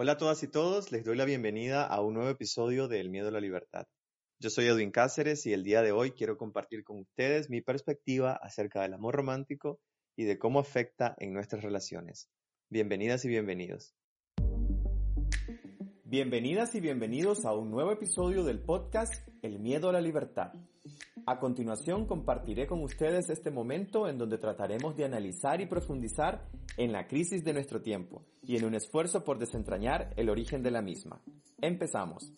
Hola a todas y todos, les doy la bienvenida a un nuevo episodio de El Miedo a la Libertad. Yo soy Edwin Cáceres y el día de hoy quiero compartir con ustedes mi perspectiva acerca del amor romántico y de cómo afecta en nuestras relaciones. Bienvenidas y bienvenidos. Bienvenidas y bienvenidos a un nuevo episodio del podcast El Miedo a la Libertad. A continuación compartiré con ustedes este momento en donde trataremos de analizar y profundizar en la crisis de nuestro tiempo y en un esfuerzo por desentrañar el origen de la misma. Empezamos.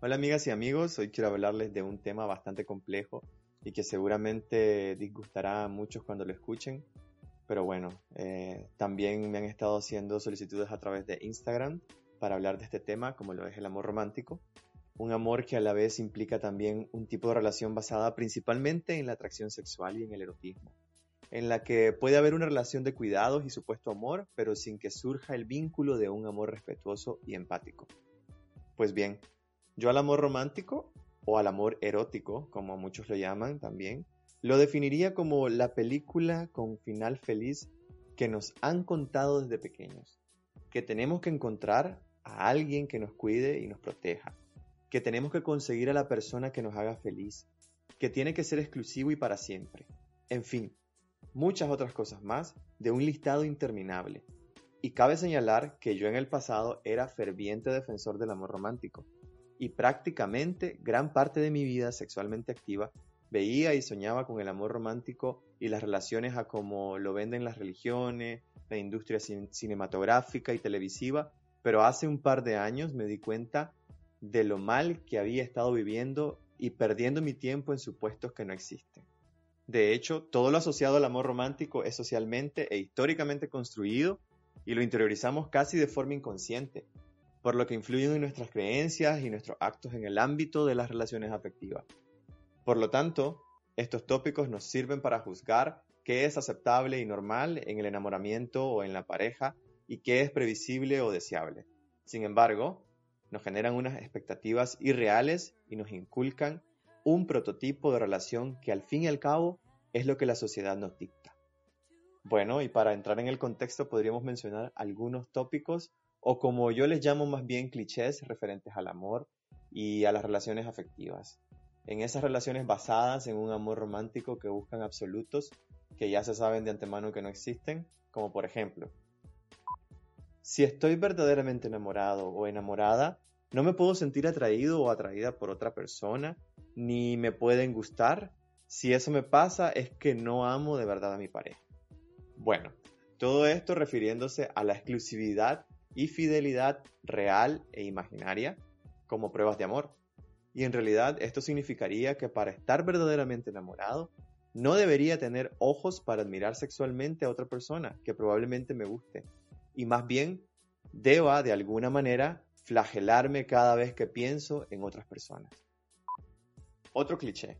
Hola amigas y amigos, hoy quiero hablarles de un tema bastante complejo y que seguramente disgustará a muchos cuando lo escuchen, pero bueno, eh, también me han estado haciendo solicitudes a través de Instagram para hablar de este tema, como lo es el amor romántico. Un amor que a la vez implica también un tipo de relación basada principalmente en la atracción sexual y en el erotismo, en la que puede haber una relación de cuidados y supuesto amor, pero sin que surja el vínculo de un amor respetuoso y empático. Pues bien, yo al amor romántico, o al amor erótico, como muchos lo llaman también, lo definiría como la película con final feliz que nos han contado desde pequeños, que tenemos que encontrar a alguien que nos cuide y nos proteja, que tenemos que conseguir a la persona que nos haga feliz, que tiene que ser exclusivo y para siempre. En fin, muchas otras cosas más de un listado interminable. Y cabe señalar que yo en el pasado era ferviente defensor del amor romántico, y prácticamente gran parte de mi vida sexualmente activa veía y soñaba con el amor romántico y las relaciones a como lo venden las religiones, la industria cinematográfica y televisiva, pero hace un par de años me di cuenta de lo mal que había estado viviendo y perdiendo mi tiempo en supuestos que no existen. De hecho, todo lo asociado al amor romántico es socialmente e históricamente construido y lo interiorizamos casi de forma inconsciente, por lo que influyen en nuestras creencias y nuestros actos en el ámbito de las relaciones afectivas. Por lo tanto, estos tópicos nos sirven para juzgar qué es aceptable y normal en el enamoramiento o en la pareja y qué es previsible o deseable. Sin embargo, nos generan unas expectativas irreales y nos inculcan un prototipo de relación que al fin y al cabo es lo que la sociedad nos dicta. Bueno, y para entrar en el contexto podríamos mencionar algunos tópicos o como yo les llamo más bien clichés referentes al amor y a las relaciones afectivas en esas relaciones basadas en un amor romántico que buscan absolutos que ya se saben de antemano que no existen, como por ejemplo, si estoy verdaderamente enamorado o enamorada, no me puedo sentir atraído o atraída por otra persona, ni me pueden gustar. Si eso me pasa es que no amo de verdad a mi pareja. Bueno, todo esto refiriéndose a la exclusividad y fidelidad real e imaginaria como pruebas de amor. Y en realidad esto significaría que para estar verdaderamente enamorado, no debería tener ojos para admirar sexualmente a otra persona que probablemente me guste. Y más bien, deba de alguna manera flagelarme cada vez que pienso en otras personas. Otro cliché.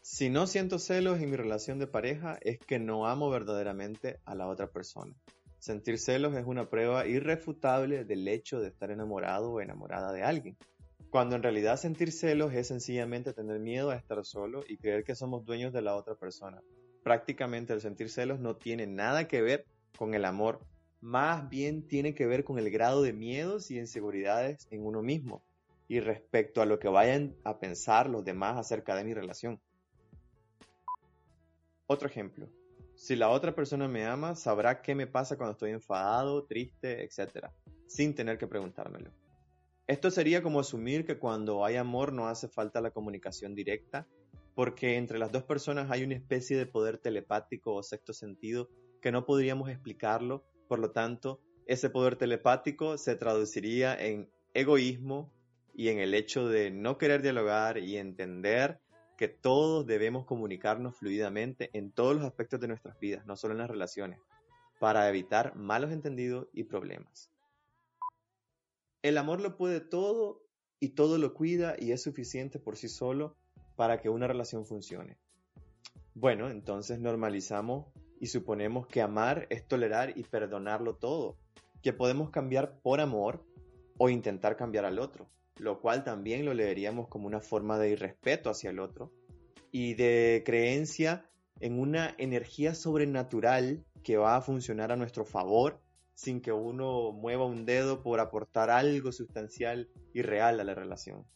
Si no siento celos en mi relación de pareja es que no amo verdaderamente a la otra persona. Sentir celos es una prueba irrefutable del hecho de estar enamorado o enamorada de alguien cuando en realidad sentir celos es sencillamente tener miedo a estar solo y creer que somos dueños de la otra persona. Prácticamente el sentir celos no tiene nada que ver con el amor, más bien tiene que ver con el grado de miedos y inseguridades en uno mismo y respecto a lo que vayan a pensar los demás acerca de mi relación. Otro ejemplo. Si la otra persona me ama, sabrá qué me pasa cuando estoy enfadado, triste, etc., sin tener que preguntármelo. Esto sería como asumir que cuando hay amor no hace falta la comunicación directa, porque entre las dos personas hay una especie de poder telepático o sexto sentido que no podríamos explicarlo, por lo tanto, ese poder telepático se traduciría en egoísmo y en el hecho de no querer dialogar y entender que todos debemos comunicarnos fluidamente en todos los aspectos de nuestras vidas, no solo en las relaciones, para evitar malos entendidos y problemas. El amor lo puede todo y todo lo cuida y es suficiente por sí solo para que una relación funcione. Bueno, entonces normalizamos y suponemos que amar es tolerar y perdonarlo todo, que podemos cambiar por amor o intentar cambiar al otro, lo cual también lo leeríamos como una forma de irrespeto hacia el otro y de creencia en una energía sobrenatural que va a funcionar a nuestro favor sin que uno mueva un dedo por aportar algo sustancial y real a la relación.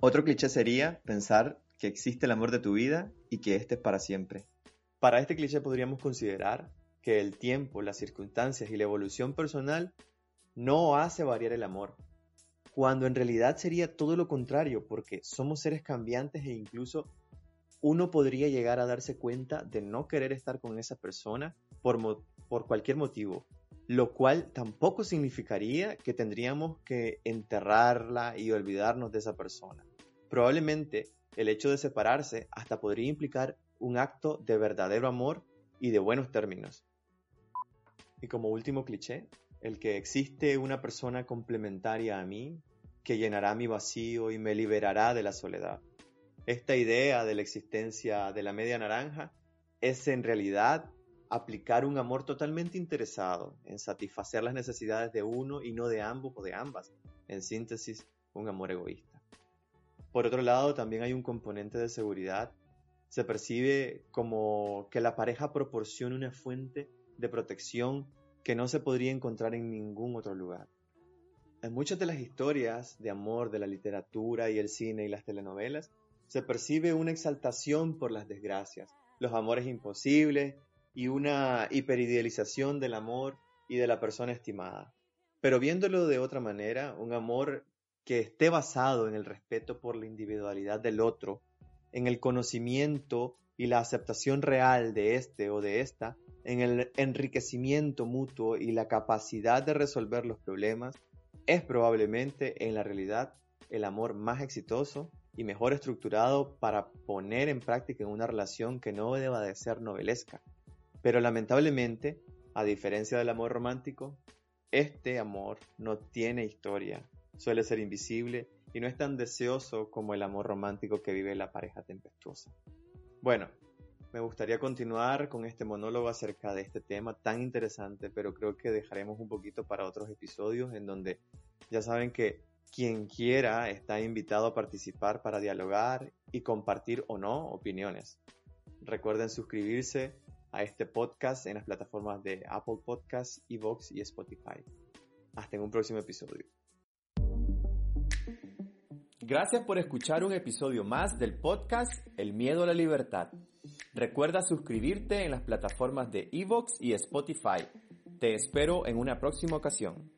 Otro cliché sería pensar que existe el amor de tu vida y que este es para siempre. Para este cliché podríamos considerar que el tiempo, las circunstancias y la evolución personal no hace variar el amor, cuando en realidad sería todo lo contrario, porque somos seres cambiantes e incluso uno podría llegar a darse cuenta de no querer estar con esa persona por, por cualquier motivo, lo cual tampoco significaría que tendríamos que enterrarla y olvidarnos de esa persona. Probablemente el hecho de separarse hasta podría implicar un acto de verdadero amor y de buenos términos. Y como último cliché, el que existe una persona complementaria a mí que llenará mi vacío y me liberará de la soledad. Esta idea de la existencia de la media naranja es en realidad aplicar un amor totalmente interesado en satisfacer las necesidades de uno y no de ambos o de ambas. En síntesis, un amor egoísta. Por otro lado, también hay un componente de seguridad. Se percibe como que la pareja proporciona una fuente de protección que no se podría encontrar en ningún otro lugar. En muchas de las historias de amor de la literatura y el cine y las telenovelas, se percibe una exaltación por las desgracias, los amores imposibles y una hiperidealización del amor y de la persona estimada. Pero viéndolo de otra manera, un amor que esté basado en el respeto por la individualidad del otro, en el conocimiento y la aceptación real de este o de esta, en el enriquecimiento mutuo y la capacidad de resolver los problemas, es probablemente en la realidad el amor más exitoso y mejor estructurado para poner en práctica en una relación que no deba de ser novelesca. Pero lamentablemente, a diferencia del amor romántico, este amor no tiene historia, suele ser invisible y no es tan deseoso como el amor romántico que vive la pareja tempestuosa. Bueno, me gustaría continuar con este monólogo acerca de este tema tan interesante, pero creo que dejaremos un poquito para otros episodios en donde ya saben que quien quiera está invitado a participar para dialogar y compartir o no opiniones. Recuerden suscribirse a este podcast en las plataformas de Apple Podcasts, Evox y Spotify. Hasta en un próximo episodio. Gracias por escuchar un episodio más del podcast El miedo a la libertad. Recuerda suscribirte en las plataformas de Evox y Spotify. Te espero en una próxima ocasión.